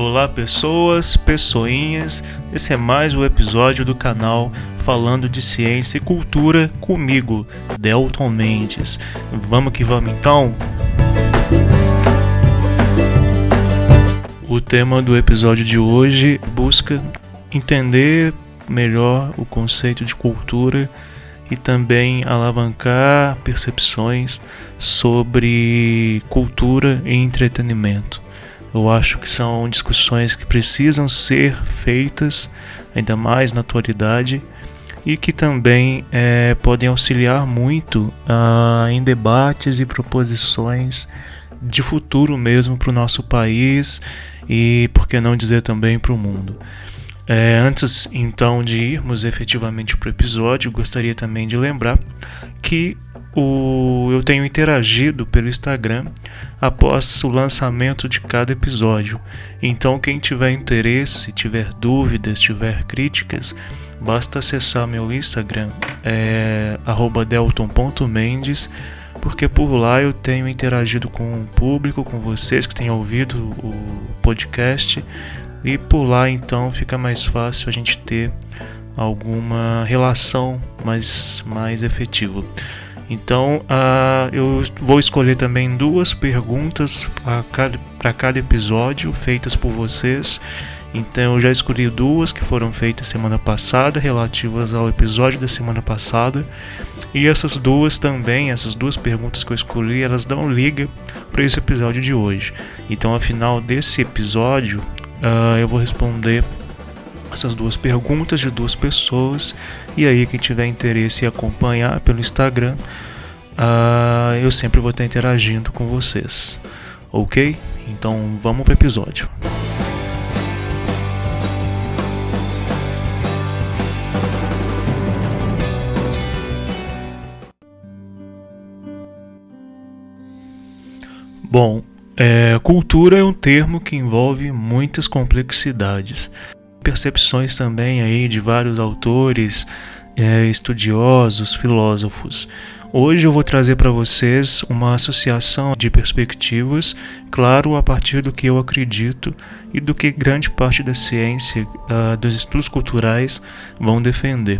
Olá pessoas, pessoinhas, esse é mais um episódio do canal falando de ciência e cultura comigo, Delton Mendes. Vamos que vamos então? O tema do episódio de hoje busca entender melhor o conceito de cultura e também alavancar percepções sobre cultura e entretenimento. Eu acho que são discussões que precisam ser feitas, ainda mais na atualidade, e que também é, podem auxiliar muito uh, em debates e proposições de futuro mesmo para o nosso país e, por que não dizer, também para o mundo. É, antes então de irmos efetivamente para o episódio, gostaria também de lembrar que o, eu tenho interagido pelo Instagram após o lançamento de cada episódio. Então, quem tiver interesse, tiver dúvidas, tiver críticas, basta acessar meu Instagram, é, delton.mendes, porque por lá eu tenho interagido com o público, com vocês que têm ouvido o podcast e por lá então fica mais fácil a gente ter alguma relação mais, mais efetiva. Então uh, eu vou escolher também duas perguntas para cada, cada episódio feitas por vocês. Então eu já escolhi duas que foram feitas semana passada, relativas ao episódio da semana passada. E essas duas também, essas duas perguntas que eu escolhi, elas dão liga para esse episódio de hoje. Então, ao final desse episódio, uh, eu vou responder essas duas perguntas de duas pessoas. E aí, quem tiver interesse em acompanhar pelo Instagram, uh, eu sempre vou estar interagindo com vocês. Ok? Então vamos para o episódio. Bom, é, cultura é um termo que envolve muitas complexidades. Percepções também aí de vários autores, é, estudiosos, filósofos. Hoje eu vou trazer para vocês uma associação de perspectivas, claro, a partir do que eu acredito e do que grande parte da ciência, uh, dos estudos culturais, vão defender.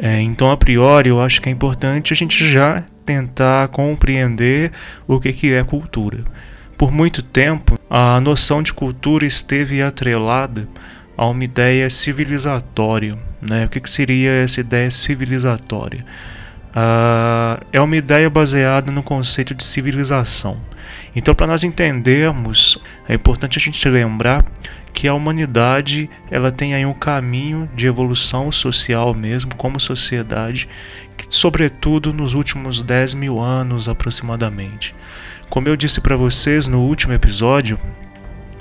É, então, a priori, eu acho que é importante a gente já tentar compreender o que, que é cultura. Por muito tempo, a noção de cultura esteve atrelada a uma ideia civilizatória. Né? O que, que seria essa ideia civilizatória? Uh, é uma ideia baseada no conceito de civilização. Então, para nós entendermos, é importante a gente lembrar que a humanidade ela tem aí um caminho de evolução social mesmo, como sociedade, que, sobretudo nos últimos 10 mil anos aproximadamente. Como eu disse para vocês no último episódio,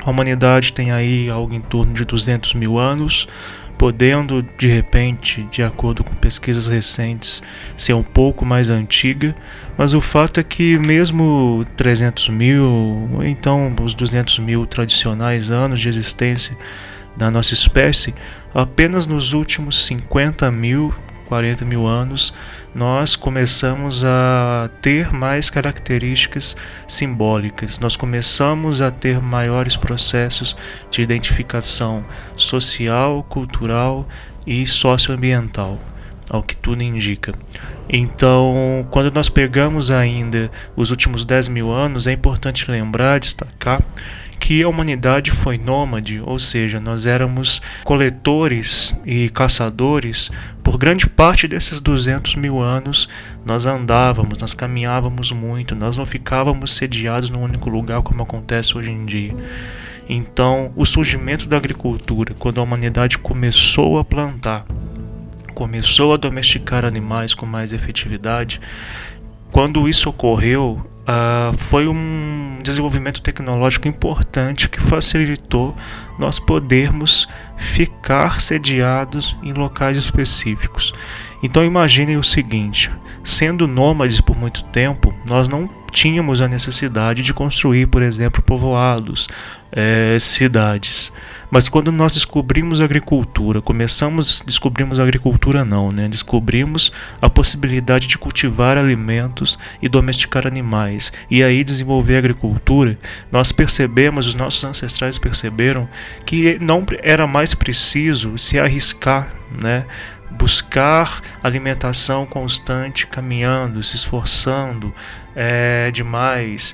a humanidade tem aí algo em torno de 200 mil anos, podendo de repente, de acordo com pesquisas recentes, ser um pouco mais antiga, mas o fato é que mesmo 300 mil, ou então os 200 mil tradicionais anos de existência da nossa espécie, apenas nos últimos 50 mil 40 mil anos, nós começamos a ter mais características simbólicas, nós começamos a ter maiores processos de identificação social, cultural e socioambiental, ao que tudo indica. Então, quando nós pegamos ainda os últimos 10 mil anos, é importante lembrar, destacar que a humanidade foi nômade, ou seja, nós éramos coletores e caçadores por grande parte desses 200 mil anos. Nós andávamos, nós caminhávamos muito, nós não ficávamos sediados num único lugar como acontece hoje em dia. Então, o surgimento da agricultura, quando a humanidade começou a plantar, começou a domesticar animais com mais efetividade, quando isso ocorreu, uh, foi um desenvolvimento tecnológico importante que facilitou nós podermos ficar sediados em locais específicos. Então imaginem o seguinte: sendo nômades por muito tempo, nós não tínhamos a necessidade de construir, por exemplo, povoados, é, cidades. Mas quando nós descobrimos a agricultura, começamos, descobrimos a agricultura não, né? Descobrimos a possibilidade de cultivar alimentos e domesticar animais e aí desenvolver a agricultura, nós percebemos, os nossos ancestrais perceberam que não era mais preciso se arriscar, né? buscar alimentação constante, caminhando, se esforçando é, demais,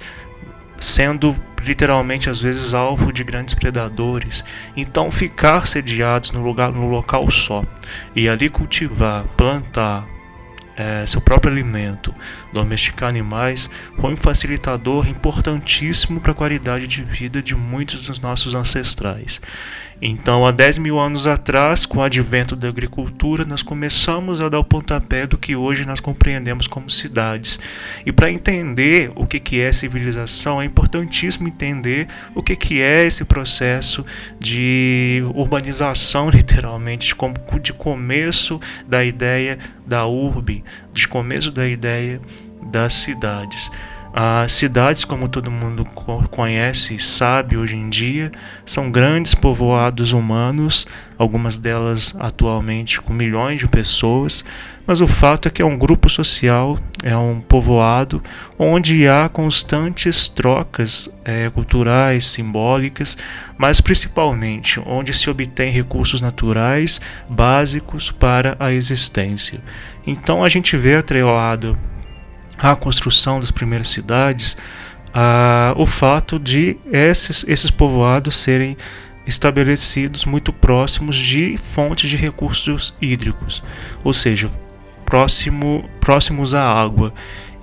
sendo literalmente às vezes alvo de grandes predadores. Então ficar sediados no lugar no local só e ali cultivar, plantar, é, seu próprio alimento, domesticar animais, foi um facilitador importantíssimo para a qualidade de vida de muitos dos nossos ancestrais. Então, há 10 mil anos atrás, com o advento da agricultura, nós começamos a dar o pontapé do que hoje nós compreendemos como cidades. E para entender o que, que é civilização, é importantíssimo entender o que, que é esse processo de urbanização, literalmente, de, começo da ideia da urbe, de começo da ideia das cidades. As cidades, como todo mundo conhece e sabe hoje em dia, são grandes povoados humanos, algumas delas atualmente com milhões de pessoas, mas o fato é que é um grupo social, é um povoado onde há constantes trocas é, culturais, simbólicas, mas principalmente onde se obtém recursos naturais básicos para a existência. Então a gente vê atrelado a construção das primeiras cidades, a, o fato de esses, esses povoados serem estabelecidos muito próximos de fontes de recursos hídricos, ou seja, próximo, próximos à água.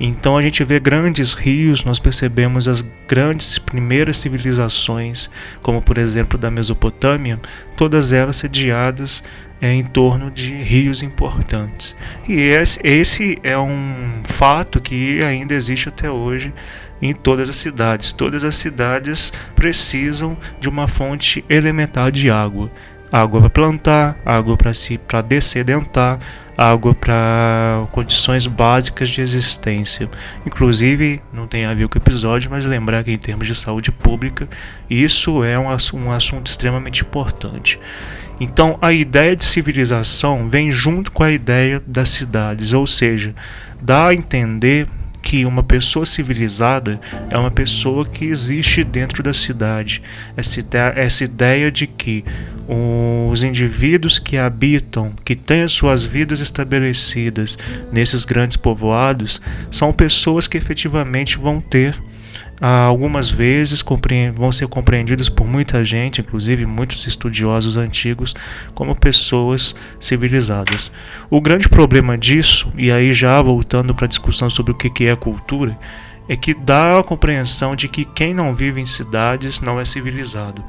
Então a gente vê grandes rios, nós percebemos as grandes primeiras civilizações, como por exemplo da Mesopotâmia, todas elas sediadas é, em torno de rios importantes. E esse, esse é um fato que ainda existe até hoje em todas as cidades. Todas as cidades precisam de uma fonte elementar de água. Água para plantar, água para se para descedentar, água para condições básicas de existência. Inclusive, não tem a ver com o episódio, mas lembrar que em termos de saúde pública, isso é um, um assunto extremamente importante. Então, a ideia de civilização vem junto com a ideia das cidades, ou seja, dá a entender que uma pessoa civilizada é uma pessoa que existe dentro da cidade. Essa ideia, essa ideia de que os indivíduos que habitam, que têm as suas vidas estabelecidas nesses grandes povoados, são pessoas que efetivamente vão ter algumas vezes vão ser compreendidos por muita gente, inclusive muitos estudiosos antigos, como pessoas civilizadas. O grande problema disso, e aí já voltando para a discussão sobre o que é cultura, é que dá a compreensão de que quem não vive em cidades não é civilizado.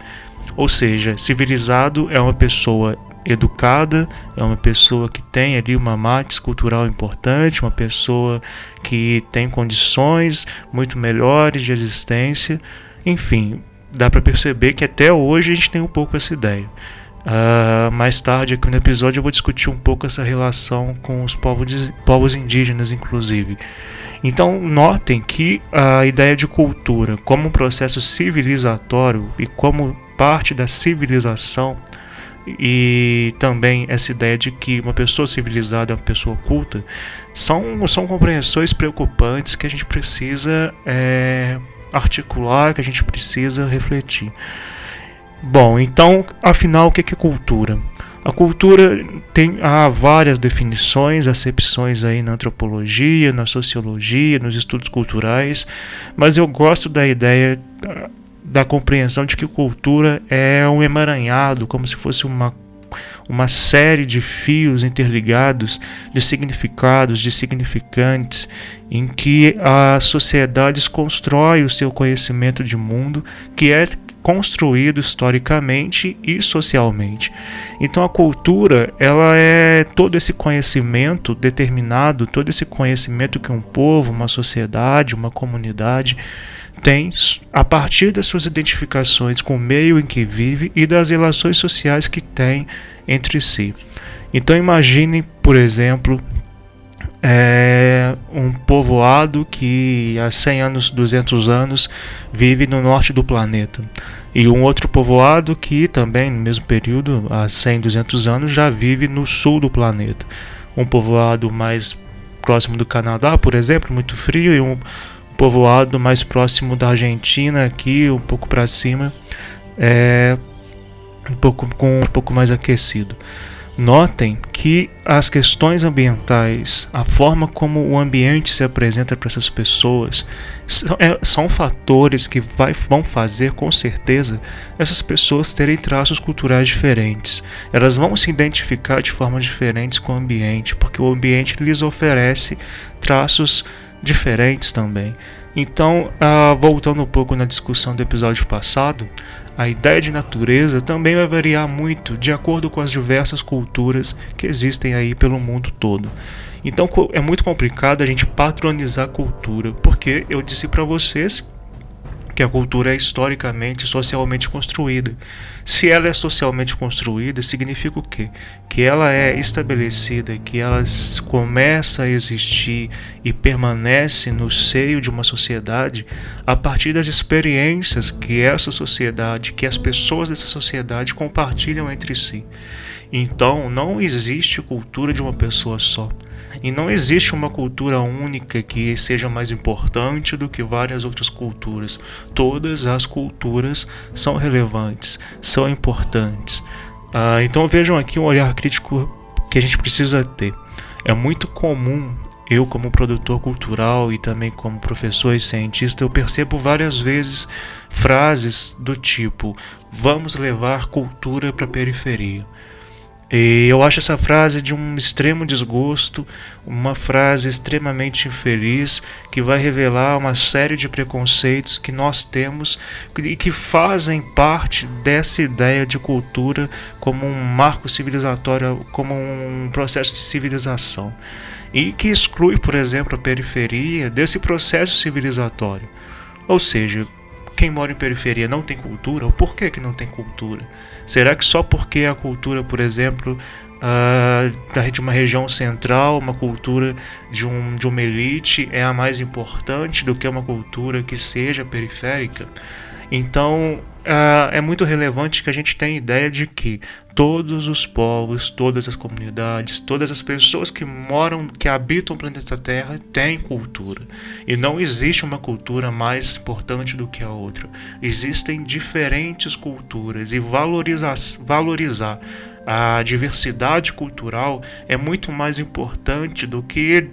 Ou seja, civilizado é uma pessoa educada, é uma pessoa que tem ali uma matriz cultural importante, uma pessoa que tem condições muito melhores de existência. Enfim, dá para perceber que até hoje a gente tem um pouco essa ideia. Uh, mais tarde aqui no episódio eu vou discutir um pouco essa relação com os povos, povos indígenas, inclusive. Então, notem que a ideia de cultura como um processo civilizatório e como parte da civilização e também essa ideia de que uma pessoa civilizada é uma pessoa culta são, são compreensões preocupantes que a gente precisa é, articular, que a gente precisa refletir. Bom, então, afinal, o que é cultura? A cultura tem há várias definições, acepções aí na antropologia, na sociologia, nos estudos culturais, mas eu gosto da ideia da compreensão de que cultura é um emaranhado, como se fosse uma, uma série de fios interligados de significados, de significantes, em que as sociedades constroem o seu conhecimento de mundo, que é construído historicamente e socialmente. Então a cultura, ela é todo esse conhecimento determinado, todo esse conhecimento que um povo, uma sociedade, uma comunidade tem a partir das suas identificações com o meio em que vive e das relações sociais que tem entre si. Então imagine, por exemplo, é um povoado que há 100 anos, 200 anos vive no norte do planeta. E um outro povoado que também no mesmo período, há 100, 200 anos, já vive no sul do planeta. Um povoado mais próximo do Canadá, por exemplo, muito frio, e um povoado mais próximo da Argentina, aqui um pouco para cima, é um pouco com um pouco mais aquecido. Notem que as questões ambientais, a forma como o ambiente se apresenta para essas pessoas, são, é, são fatores que vai, vão fazer com certeza essas pessoas terem traços culturais diferentes. Elas vão se identificar de formas diferentes com o ambiente, porque o ambiente lhes oferece traços diferentes também. Então, uh, voltando um pouco na discussão do episódio passado, a ideia de natureza também vai variar muito de acordo com as diversas culturas que existem aí pelo mundo todo. Então é muito complicado a gente patronizar cultura, porque eu disse para vocês que a cultura é historicamente, socialmente construída. Se ela é socialmente construída, significa o quê? Que ela é estabelecida, que ela começa a existir e permanece no seio de uma sociedade a partir das experiências que essa sociedade, que as pessoas dessa sociedade compartilham entre si. Então, não existe cultura de uma pessoa só. E não existe uma cultura única que seja mais importante do que várias outras culturas. Todas as culturas são relevantes, são importantes. Ah, então vejam aqui um olhar crítico que a gente precisa ter. É muito comum eu como produtor cultural e também como professor e cientista, eu percebo várias vezes frases do tipo: vamos levar cultura para a periferia. E eu acho essa frase de um extremo desgosto, uma frase extremamente infeliz, que vai revelar uma série de preconceitos que nós temos e que fazem parte dessa ideia de cultura como um marco civilizatório, como um processo de civilização. E que exclui, por exemplo, a periferia desse processo civilizatório. Ou seja, quem mora em periferia não tem cultura? Por que, que não tem cultura? Será que só porque a cultura, por exemplo, uh, de uma região central, uma cultura de, um, de uma elite é a mais importante do que uma cultura que seja periférica? Então, uh, é muito relevante que a gente tenha ideia de que todos os povos, todas as comunidades, todas as pessoas que moram, que habitam o planeta Terra têm cultura. E não existe uma cultura mais importante do que a outra. Existem diferentes culturas e valorizar, valorizar a diversidade cultural é muito mais importante do que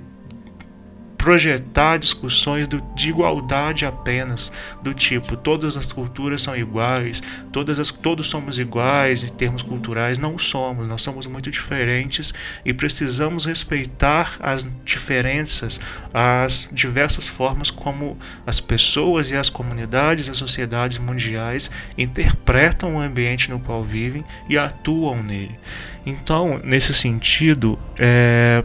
projetar discussões do, de igualdade apenas, do tipo todas as culturas são iguais, todas as, todos somos iguais em termos culturais, não somos, nós somos muito diferentes e precisamos respeitar as diferenças, as diversas formas como as pessoas e as comunidades, as sociedades mundiais interpretam o ambiente no qual vivem e atuam nele. Então, nesse sentido, é,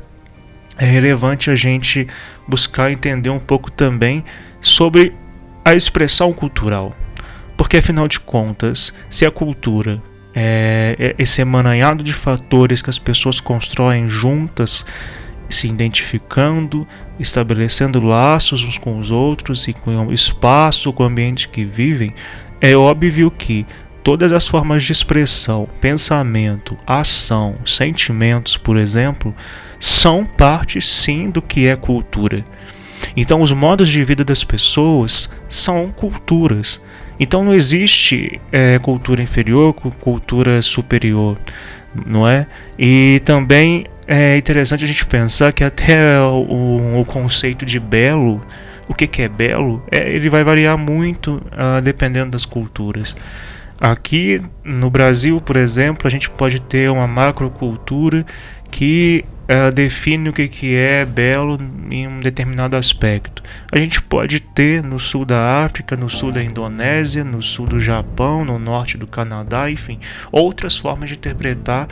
é relevante a gente buscar entender um pouco também sobre a expressão cultural. Porque afinal de contas, se a cultura é, é esse emaranhado de fatores que as pessoas constroem juntas, se identificando, estabelecendo laços uns com os outros e com o espaço, com o ambiente que vivem, é óbvio que todas as formas de expressão, pensamento, ação, sentimentos, por exemplo, são parte sim do que é cultura. Então, os modos de vida das pessoas são culturas. Então, não existe é, cultura inferior com cultura superior, não é? E também é interessante a gente pensar que até o, o conceito de belo, o que, que é belo, é, ele vai variar muito uh, dependendo das culturas. Aqui no Brasil, por exemplo, a gente pode ter uma macrocultura que define o que, que é belo em um determinado aspecto. A gente pode ter no sul da África, no sul da Indonésia, no sul do Japão, no norte do Canadá, enfim, outras formas de interpretar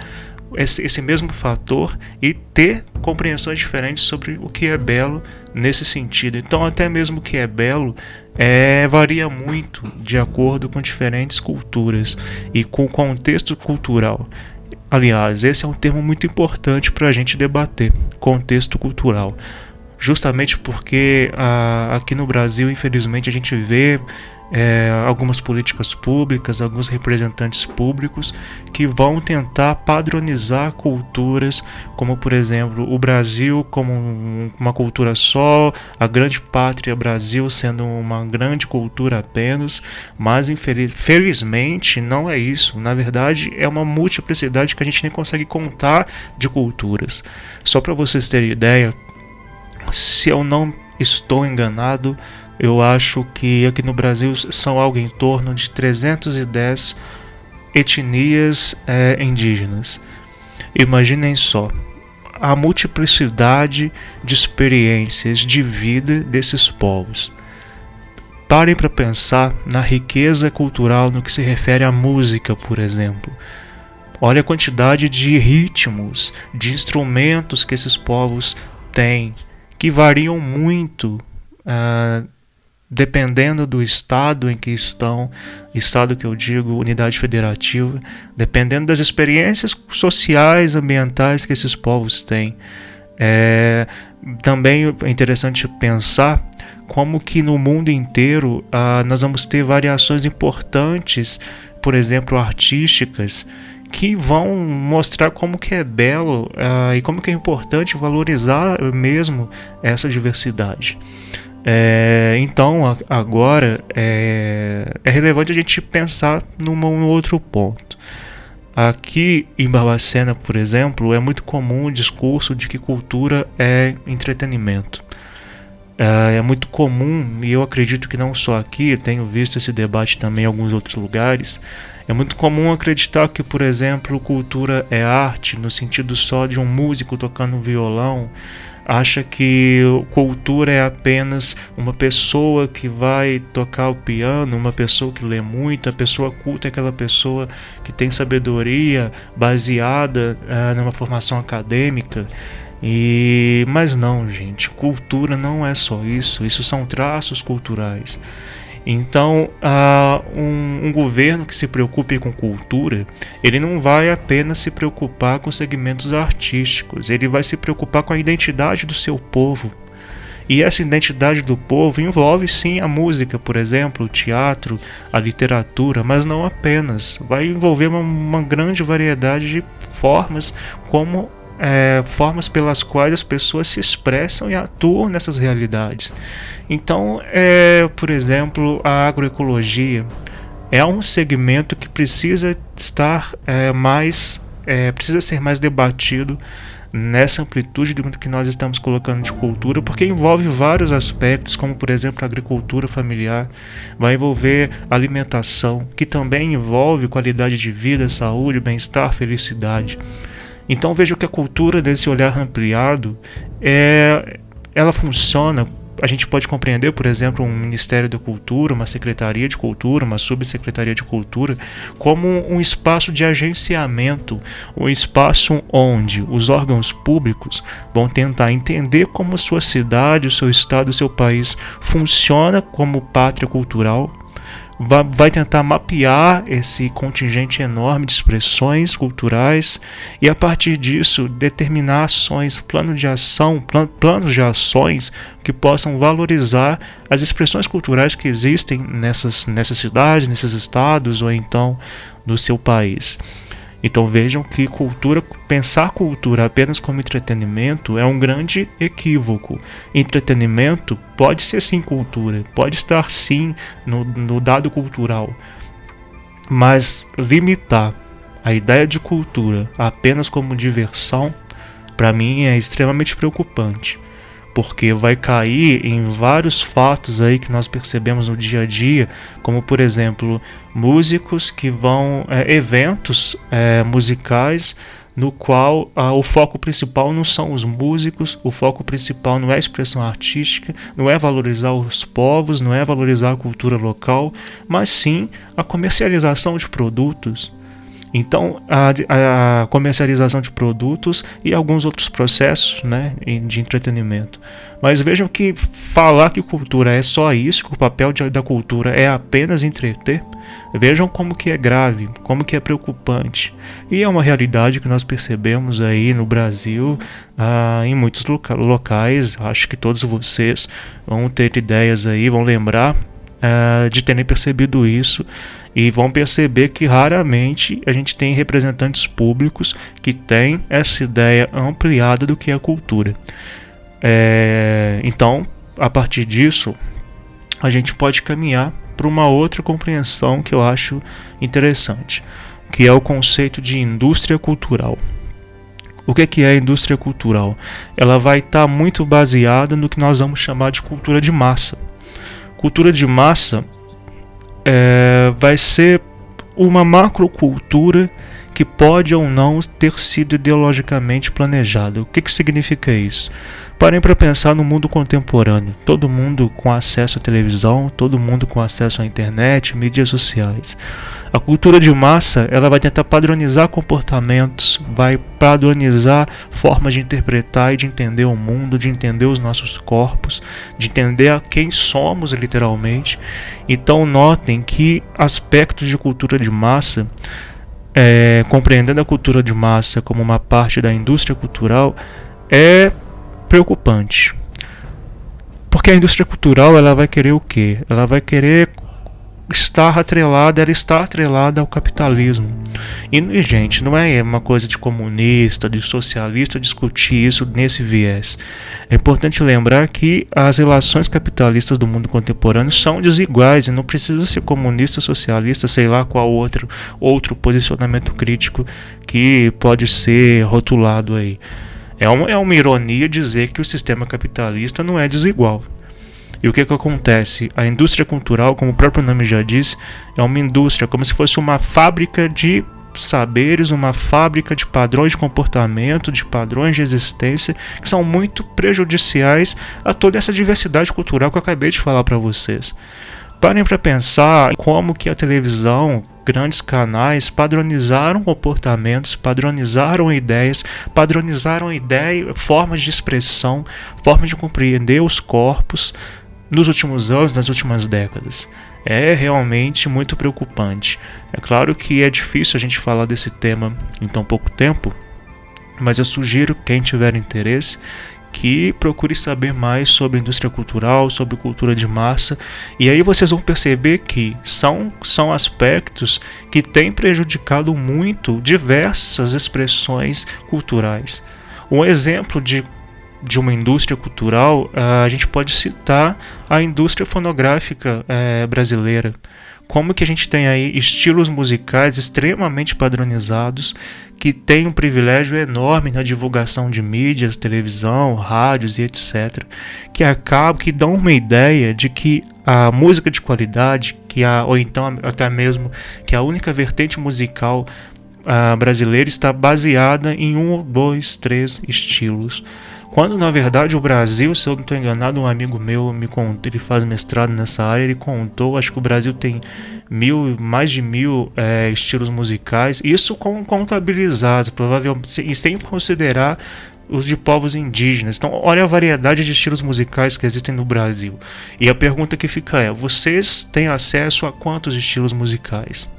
esse, esse, mesmo fator e ter compreensões diferentes sobre o que é belo nesse sentido. Então, até mesmo o que é belo é, varia muito de acordo com diferentes culturas e com o contexto cultural. Aliás, esse é um termo muito importante para a gente debater: contexto cultural. Justamente porque ah, aqui no Brasil, infelizmente, a gente vê é, algumas políticas públicas, alguns representantes públicos que vão tentar padronizar culturas, como por exemplo o Brasil como uma cultura só, a grande pátria Brasil sendo uma grande cultura apenas, mas infelizmente não é isso. Na verdade, é uma multiplicidade que a gente nem consegue contar de culturas. Só para vocês terem ideia, se eu não estou enganado, eu acho que aqui no Brasil são algo em torno de 310 etnias é, indígenas. Imaginem só a multiplicidade de experiências de vida desses povos. Parem para pensar na riqueza cultural no que se refere à música, por exemplo. Olha a quantidade de ritmos, de instrumentos que esses povos têm, que variam muito uh, dependendo do estado em que estão, estado que eu digo, unidade federativa, dependendo das experiências sociais, ambientais que esses povos têm. É, também é interessante pensar como que no mundo inteiro ah, nós vamos ter variações importantes, por exemplo, artísticas, que vão mostrar como que é belo ah, e como que é importante valorizar mesmo essa diversidade. É, então, agora é, é, relevante a gente pensar num, num outro ponto. Aqui em Barbacena, por exemplo, é muito comum o discurso de que cultura é entretenimento. É, é muito comum, e eu acredito que não só aqui, eu tenho visto esse debate também em alguns outros lugares. É muito comum acreditar que, por exemplo, cultura é arte, no sentido só de um músico tocando violão, acha que cultura é apenas uma pessoa que vai tocar o piano, uma pessoa que lê muito, a pessoa culta é aquela pessoa que tem sabedoria baseada uh, numa formação acadêmica. E mas não, gente, cultura não é só isso, isso são traços culturais. Então, uh, um, um, governo que se preocupe com cultura, ele não vai apenas se preocupar com segmentos artísticos, ele vai se preocupar com a identidade do seu povo. E essa identidade do povo envolve sim a música, por exemplo, o teatro, a literatura, mas não apenas. Vai envolver uma, uma grande variedade de formas como é, formas pelas quais as pessoas se expressam e atuam nessas realidades. Então, é, por exemplo, a agroecologia é um segmento que precisa estar é, mais, é, precisa ser mais debatido nessa amplitude do que nós estamos colocando de cultura, porque envolve vários aspectos, como por exemplo a agricultura familiar, vai envolver alimentação, que também envolve qualidade de vida, saúde, bem-estar, felicidade. Então vejo que a cultura desse olhar ampliado é, ela funciona. A gente pode compreender, por exemplo, um Ministério da Cultura, uma Secretaria de Cultura, uma Subsecretaria de Cultura, como um espaço de agenciamento, um espaço onde os órgãos públicos vão tentar entender como a sua cidade, o seu estado, o seu país funciona como pátria cultural, vai tentar mapear esse contingente enorme de expressões culturais e a partir disso determinar ações, plano de ação, plan, planos de ações que possam valorizar as expressões culturais que existem nessas, nessas cidades, nesses estados ou então no seu país. Então vejam que cultura, pensar cultura apenas como entretenimento é um grande equívoco. Entretenimento pode ser sim cultura, pode estar sim no, no dado cultural, mas limitar a ideia de cultura apenas como diversão, para mim é extremamente preocupante porque vai cair em vários fatos aí que nós percebemos no dia a dia, como por exemplo músicos que vão é, eventos é, musicais no qual ah, o foco principal não são os músicos, o foco principal não é a expressão artística, não é valorizar os povos, não é valorizar a cultura local, mas sim a comercialização de produtos. Então, a, a, comercialização de produtos e alguns outros processos né, de entretenimento. Mas vejam que falar que cultura é só isso, que o papel de, da cultura é apenas entreter, vejam como que é grave, como que é preocupante. E é uma realidade que nós percebemos aí no Brasil, ah, em muitos loca locais, acho que todos vocês vão ter ideias aí, vão lembrar ah, de terem percebido isso e vão perceber que raramente a gente tem representantes públicos que têm essa ideia ampliada do que é cultura. É, então, a partir disso, a gente pode caminhar para uma outra compreensão que eu acho interessante, que é o conceito de indústria cultural. O que é a indústria cultural? Ela vai estar tá muito baseada no que nós vamos chamar de cultura de massa. Cultura de massa é, vai ser uma macrocultura que pode ou não ter sido ideologicamente planejada. O que, que significa isso? Parem para pensar no mundo contemporâneo. Todo mundo com acesso à televisão, todo mundo com acesso à internet, mídias sociais. A cultura de massa ela vai tentar padronizar comportamentos, vai padronizar formas de interpretar e de entender o mundo, de entender os nossos corpos, de entender a quem somos literalmente. Então notem que aspectos de cultura de massa, é, compreendendo a cultura de massa como uma parte da indústria cultural, é preocupante. Porque a indústria cultural ela vai querer o quê? Ela vai querer estar atrelada, ela está atrelada ao capitalismo. E, gente, não é uma coisa de comunista, de socialista discutir isso nesse viés. É importante lembrar que as relações capitalistas do mundo contemporâneo são desiguais e não precisa ser comunista, socialista, sei lá qual outro, outro posicionamento crítico que pode ser rotulado aí. É uma, é uma ironia dizer que o sistema capitalista não é desigual. E o que, que acontece? A indústria cultural, como o próprio nome já diz, é uma indústria, como se fosse uma fábrica de saberes, uma fábrica de padrões de comportamento, de padrões de existência, que são muito prejudiciais a toda essa diversidade cultural que eu acabei de falar para vocês. Parem para pensar como que a televisão, grandes canais padronizaram comportamentos, padronizaram ideias, padronizaram ideias, formas de expressão, formas de compreender os corpos nos últimos anos, nas últimas décadas. É realmente muito preocupante. É claro que é difícil a gente falar desse tema em tão pouco tempo, mas eu sugiro quem tiver interesse que procure saber mais sobre indústria cultural, sobre cultura de massa, e aí vocês vão perceber que são, são aspectos que têm prejudicado muito diversas expressões culturais. Um exemplo de, de uma indústria cultural, a gente pode citar a indústria fonográfica é, brasileira como que a gente tem aí estilos musicais extremamente padronizados que têm um privilégio enorme na divulgação de mídias, televisão, rádios e etc, que acabam que dão uma ideia de que a música de qualidade, que a, ou então até mesmo que a única vertente musical uh, brasileira está baseada em um, dois, três estilos. Quando na verdade o Brasil, se eu não estou enganado, um amigo meu me contou, ele faz mestrado nessa área, ele contou, acho que o Brasil tem mil, mais de mil é, estilos musicais, isso com contabilizados, provavelmente, e sem considerar os de povos indígenas. Então, olha a variedade de estilos musicais que existem no Brasil. E a pergunta que fica é: vocês têm acesso a quantos estilos musicais?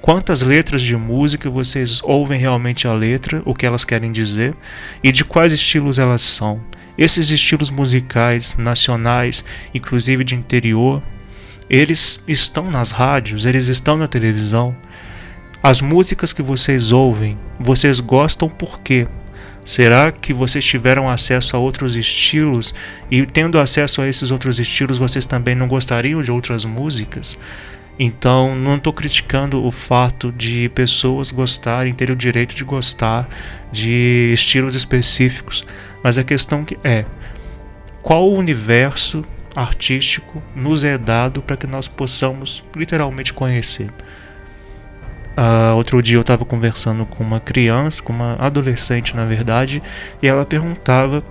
Quantas letras de música vocês ouvem realmente a letra, o que elas querem dizer e de quais estilos elas são. Esses estilos musicais nacionais, inclusive de interior, eles estão nas rádios, eles estão na televisão. As músicas que vocês ouvem, vocês gostam por quê? Será que vocês tiveram acesso a outros estilos e, tendo acesso a esses outros estilos, vocês também não gostariam de outras músicas? Então, não estou criticando o fato de pessoas gostarem, terem o direito de gostar de estilos específicos, mas a questão que é qual o universo artístico nos é dado para que nós possamos literalmente conhecer. Uh, outro dia eu estava conversando com uma criança, com uma adolescente na verdade, e ela perguntava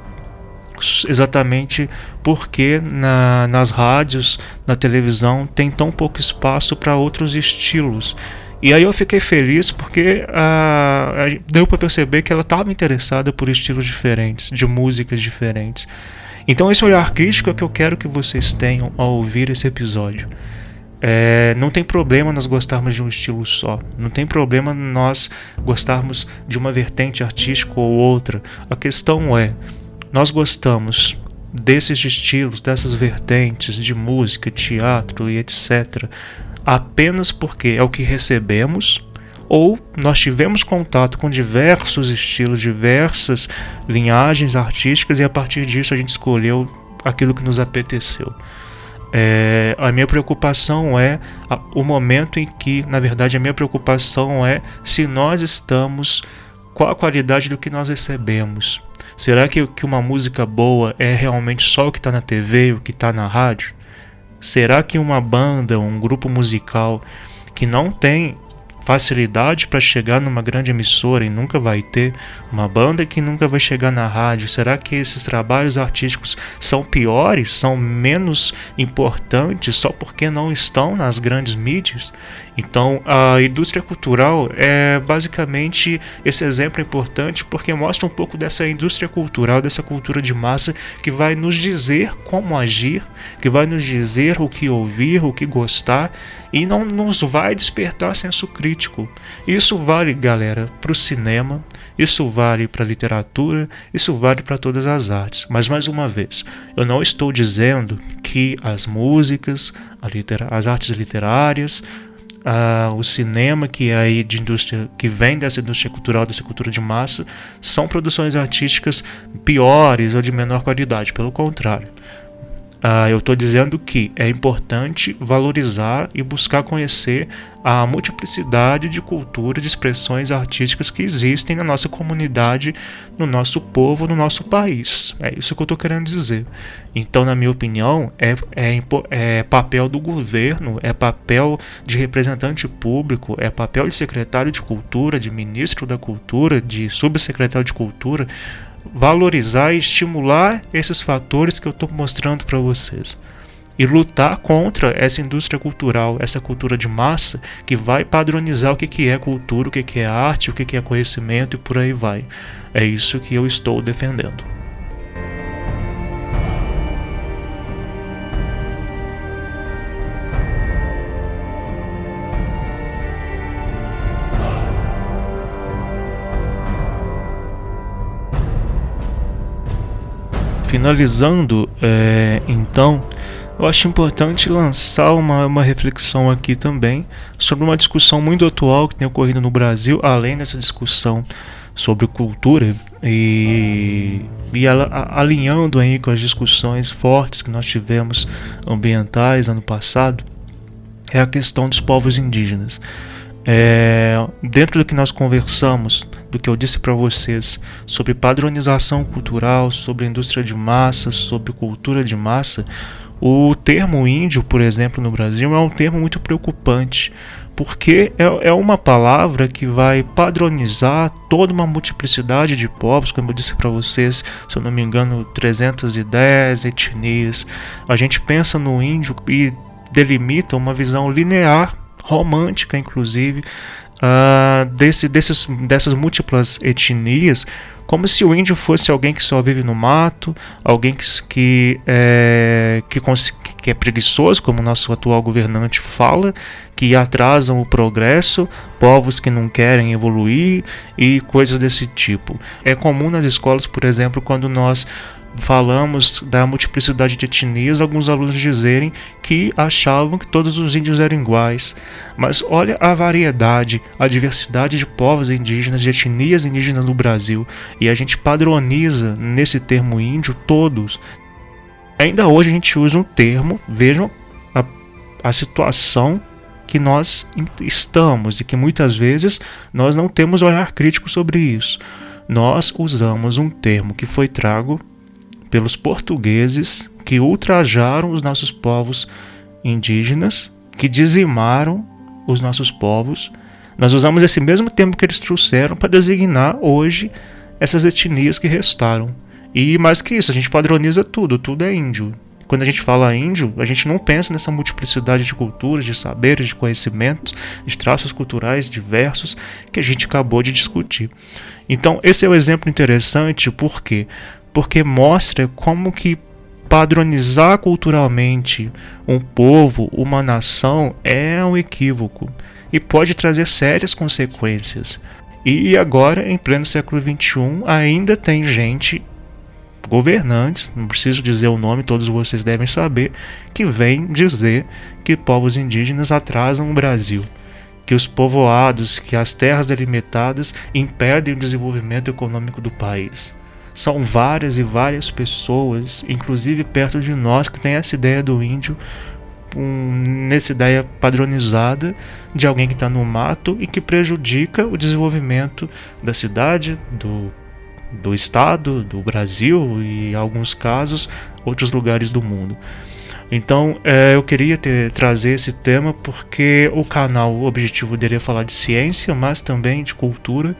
exatamente porque na, nas rádios, na televisão, tem tão pouco espaço para outros estilos. E aí eu fiquei feliz porque uh, deu para perceber que ela estava interessada por estilos diferentes, de músicas diferentes. Então esse olhar crítico é que eu quero que vocês tenham ao ouvir esse episódio. É, não tem problema nós gostarmos de um estilo só. Não tem problema nós gostarmos de uma vertente artística ou outra. A questão é, nós gostamos desses estilos, dessas vertentes de música, teatro e etc. apenas porque é o que recebemos ou nós tivemos contato com diversos estilos, diversas linhagens artísticas e a partir disso a gente escolheu aquilo que nos apeteceu. É, a minha preocupação é a, o momento em que, na verdade, a minha preocupação é se nós estamos, qual a qualidade do que nós recebemos. Será que, que uma música boa é realmente só o que está na TV, o que está na rádio? Será que uma banda, um grupo musical que não tem facilidade para chegar numa grande emissora e nunca vai ter uma banda que nunca vai chegar na rádio? Será que esses trabalhos artísticos são piores, são menos importantes só porque não estão nas grandes mídias? Então, a indústria cultural é basicamente esse exemplo importante porque mostra um pouco dessa indústria cultural, dessa cultura de massa que vai nos dizer como agir, que vai nos dizer o que ouvir, o que gostar e não nos vai despertar senso crítico. Isso vale, galera, para o cinema, isso vale para a literatura, isso vale para todas as artes. Mas mais uma vez, eu não estou dizendo que as músicas, as artes literárias, uh, o cinema que é aí de indústria que vem dessa indústria cultural, dessa cultura de massa, são produções artísticas piores ou de menor qualidade. Pelo contrário, Uh, eu estou dizendo que é importante valorizar e buscar conhecer a multiplicidade de culturas, de expressões artísticas que existem na nossa comunidade, no nosso povo, no nosso país. É isso que eu estou querendo dizer. Então, na minha opinião, é, é, é papel do governo, é papel de representante público, é papel de secretário de cultura, de ministro da cultura, de subsecretário de cultura valorizar e estimular esses fatores que eu estou mostrando para vocês. E lutar contra essa indústria cultural, essa cultura de massa que vai padronizar o que, é cultura, o que, é arte, o que é conhecimento e por aí vai. É isso que eu estou defendendo. Finalizando, é, então, eu acho importante lançar uma, uma reflexão aqui também sobre uma discussão muito atual que tem ocorrido no Brasil, além dessa discussão sobre cultura e, e alinhando aí com as discussões fortes que nós tivemos ambientais ano passado, é a questão dos povos indígenas. É, dentro do que nós conversamos, do que eu disse para vocês sobre padronização cultural, sobre indústria de massa, sobre cultura de massa, o termo índio, por exemplo, no Brasil é um termo muito preocupante, porque é, é uma palavra que vai padronizar toda uma multiplicidade de povos, como eu disse para vocês, se eu não me engano, 310 etnias. A gente pensa no índio e delimita uma visão linear romântica, inclusive, uh, desse, desses, dessas múltiplas etnias, como se o índio fosse alguém que só vive no mato, alguém que, que, é, que, que é preguiçoso, como o nosso atual governante fala, que atrasam o progresso, povos que não querem evoluir e coisas desse tipo. É comum nas escolas, por exemplo, quando nós falamos da multiplicidade de etnias, alguns alunos dizerem que achavam que todos os índios eram iguais. Mas olha a variedade, a diversidade de povos indígenas, de etnias indígenas no Brasil, e a gente padroniza nesse termo índio todos. Ainda hoje a gente usa um termo, vejam a, a situação que nós estamos e que muitas vezes nós não temos olhar crítico sobre isso. Nós usamos um termo que foi trago pelos portugueses que ultrajaram os nossos povos indígenas, que dizimaram os nossos povos. Nós usamos esse mesmo termo que eles trouxeram para designar hoje essas etnias que restaram. E mais que isso, a gente padroniza tudo, tudo é índio. quando a gente fala índio, a gente não pensa nessa multiplicidade de culturas, de saberes, de conhecimentos, de traços culturais diversos que a gente acabou de discutir. Então, esse é um exemplo interessante, por quê? Porque mostra como que padronizar culturalmente um povo, uma nação, é um equívoco e pode trazer sérias consequências. E agora, em pleno século XXI, ainda tem gente, governantes, não preciso dizer o nome, todos vocês devem saber, que vem dizer que povos indígenas atrasam o Brasil, que os povoados, que as terras delimitadas impedem o desenvolvimento econômico do país. São várias e várias pessoas, inclusive perto de nós, que têm essa ideia do índio um, nessa ideia padronizada de alguém que está no mato e que prejudica o desenvolvimento da cidade, do, do estado, do Brasil e, em alguns casos, outros lugares do mundo. Então, é, eu queria ter, trazer esse tema porque o canal, o objetivo dele é falar de ciência, mas também de cultura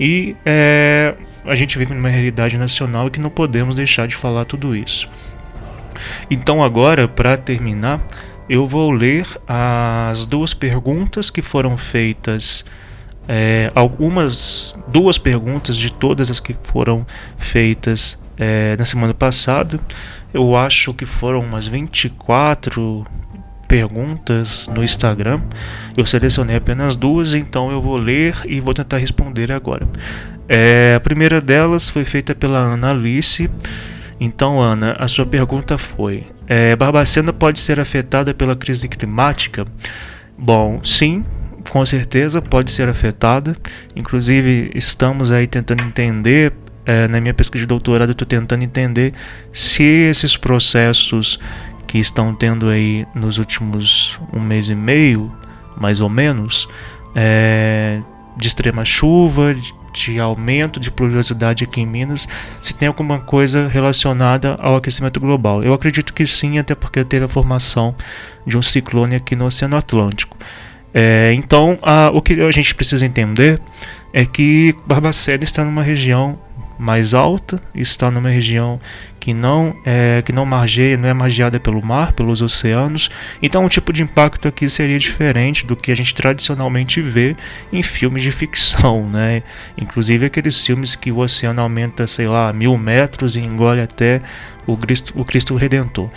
e é, a gente vive numa realidade nacional e que não podemos deixar de falar tudo isso. Então, agora, para terminar, eu vou ler as duas perguntas que foram feitas. É, algumas duas perguntas de todas as que foram feitas é, na semana passada. Eu acho que foram umas 24 perguntas no Instagram. Eu selecionei apenas duas, então eu vou ler e vou tentar responder agora. É, a primeira delas foi feita pela Ana Alice. Então, Ana, a sua pergunta foi: é, Barbacena pode ser afetada pela crise climática? Bom, sim, com certeza pode ser afetada. Inclusive, estamos aí tentando entender. É, na minha pesquisa de doutorado, estou tentando entender se esses processos que estão tendo aí nos últimos um mês e meio, mais ou menos, é, de extrema chuva, de aumento de pluviosidade aqui em Minas, se tem alguma coisa relacionada ao aquecimento global. Eu acredito que sim, até porque teve a formação de um ciclone aqui no Oceano Atlântico. É, então, a, o que a gente precisa entender é que Barbacena está numa região mais alta, está numa região que não é que não margeia, não é margeada pelo mar, pelos oceanos. Então, o tipo de impacto aqui seria diferente do que a gente tradicionalmente vê em filmes de ficção, né? Inclusive aqueles filmes que o oceano aumenta, sei lá, mil metros e engole até o Cristo, o Cristo Redentor.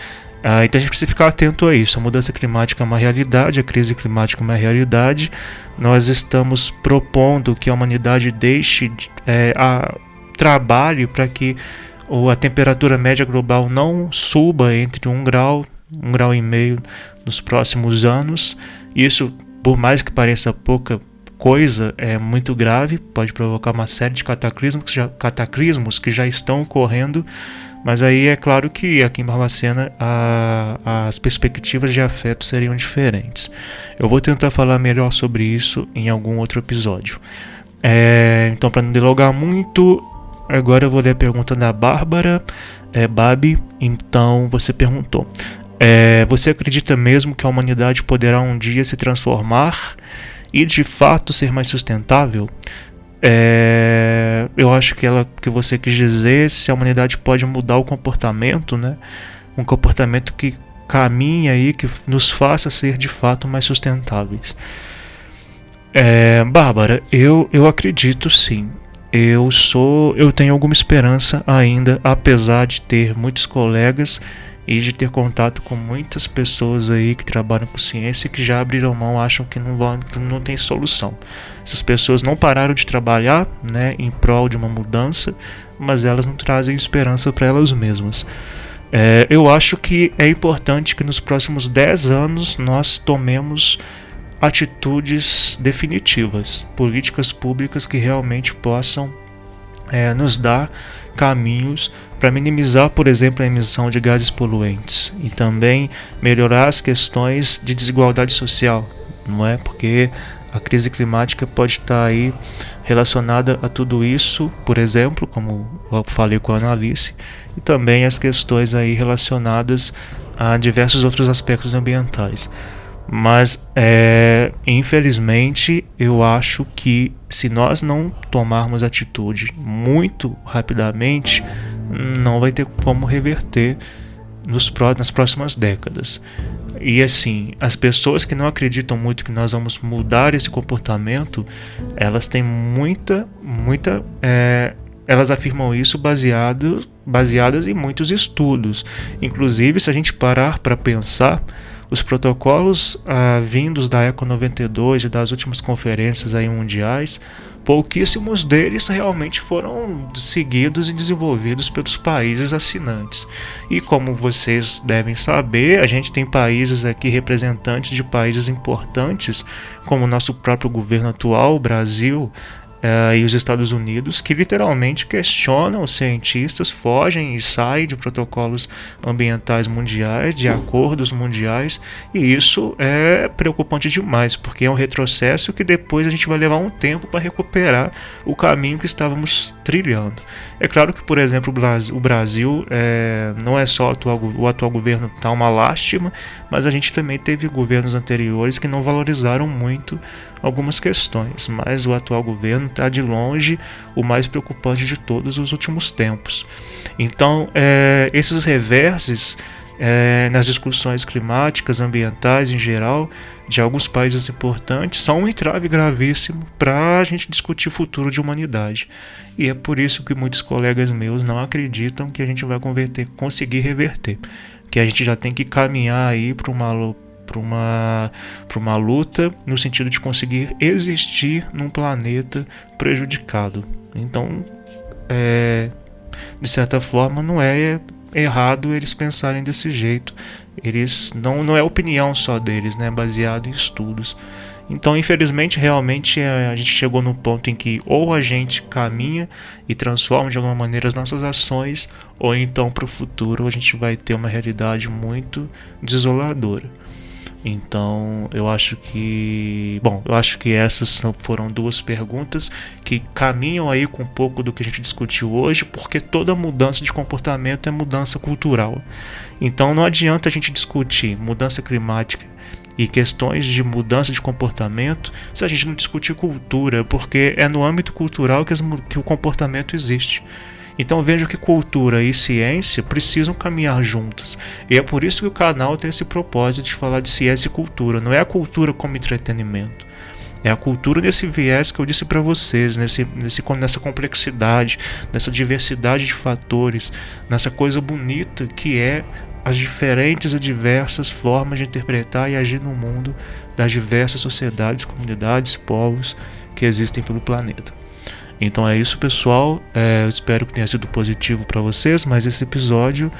Ah, então a gente precisa ficar atento a isso. A mudança climática é uma realidade, a crise climática é uma realidade. Nós estamos propondo que a humanidade deixe é, a trabalhe para que a temperatura média global não suba entre um grau, um grau e meio nos próximos anos. Isso, por mais que pareça pouca coisa, é muito grave, pode provocar uma série de cataclismos que já, cataclismos que já estão ocorrendo. Mas aí é claro que aqui em Barbacena a, as perspectivas de afeto seriam diferentes. Eu vou tentar falar melhor sobre isso em algum outro episódio. É, então, para não delongar muito, Agora eu vou ler a pergunta da Bárbara é, Babi. Então você perguntou: é, Você acredita mesmo que a humanidade poderá um dia se transformar e de fato ser mais sustentável? É, eu acho que ela que você quis dizer se a humanidade pode mudar o comportamento, né? Um comportamento que caminha aí, que nos faça ser de fato mais sustentáveis. É, Bárbara, eu, eu acredito sim eu sou, eu tenho alguma esperança ainda, apesar de ter muitos colegas e de ter contato com muitas pessoas aí que trabalham com ciência que já abriram mão, acham que não vão, que não tem solução. Essas pessoas não pararam de trabalhar, né, em prol de uma mudança, mas elas não trazem esperança para elas mesmas. É, eu acho que é importante que nos próximos 10 anos nós tomemos atitudes definitivas, políticas públicas que realmente possam é, nos dar caminhos para minimizar, por exemplo, a emissão de gases poluentes e também melhorar as questões de desigualdade social, não é? Porque a crise climática pode estar aí relacionada a tudo isso, por exemplo, como eu falei com a Analice, e também as questões aí relacionadas a diversos outros aspectos ambientais. Mas, é, infelizmente, eu acho que se nós não tomarmos atitude muito rapidamente, não vai ter como reverter nos, nas próximas décadas. E assim, as pessoas que não acreditam muito que nós vamos mudar esse comportamento, elas têm muita, muita. É, elas afirmam isso baseado, baseadas em muitos estudos. Inclusive, se a gente parar para pensar, os protocolos ah, vindos da Eco 92 e das últimas conferências aí mundiais pouquíssimos deles realmente foram seguidos e desenvolvidos pelos países assinantes. E como vocês devem saber, a gente tem países aqui representantes de países importantes, como o nosso próprio governo atual, o Brasil, uh, e os Estados Unidos que literalmente questionam os cientistas, fogem e saem de protocolos ambientais mundiais, de acordos mundiais, e isso é preocupante demais, porque é um retrocesso que depois a gente vai levar um tempo para recuperar o caminho que estávamos trilhando. É claro que, por exemplo, o Brasil é, não é só o atual, o atual governo está uma lástima, mas a gente também teve governos anteriores que não valorizaram muito algumas questões, mas o atual governo está de longe o mais preocupante de todos os últimos tempos. Então, é, esses reverses é, nas discussões climáticas, ambientais em geral, de alguns países importantes, são um entrave gravíssimo para a gente discutir o futuro de humanidade. E é por isso que muitos colegas meus não acreditam que a gente vai converter, conseguir reverter. Que a gente já tem que caminhar aí para uma para uma, uma luta no sentido de conseguir existir num planeta prejudicado. Então, é, de certa forma, não é errado eles pensarem desse jeito. Eles não, não é opinião só deles, né? Baseado em estudos. Então, infelizmente, realmente é, a gente chegou no ponto em que ou a gente caminha e transforma de alguma maneira as nossas ações, ou então para o futuro a gente vai ter uma realidade muito desoladora. Então, eu acho que, bom, eu acho que essas foram duas perguntas que caminham aí com um pouco do que a gente discutiu hoje, porque toda mudança de comportamento é mudança cultural. Então, não adianta a gente discutir mudança climática e questões de mudança de comportamento se a gente não discutir cultura, porque é no âmbito cultural que, as, que o comportamento existe. Então vejo que cultura e ciência precisam caminhar juntas. E é por isso que o canal tem esse propósito de falar de ciência e cultura. Não é a cultura como entretenimento. É a cultura nesse viés que eu disse para vocês, nesse, nesse, nessa complexidade, nessa diversidade de fatores, nessa coisa bonita que é as diferentes e diversas formas de interpretar e agir no mundo das diversas sociedades, comunidades, povos que existem pelo planeta. Então é isso, pessoal. É, eu espero que tenha sido positivo para vocês mais esse episódio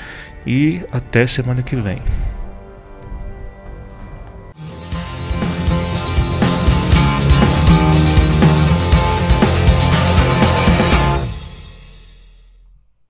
e até semana que vem.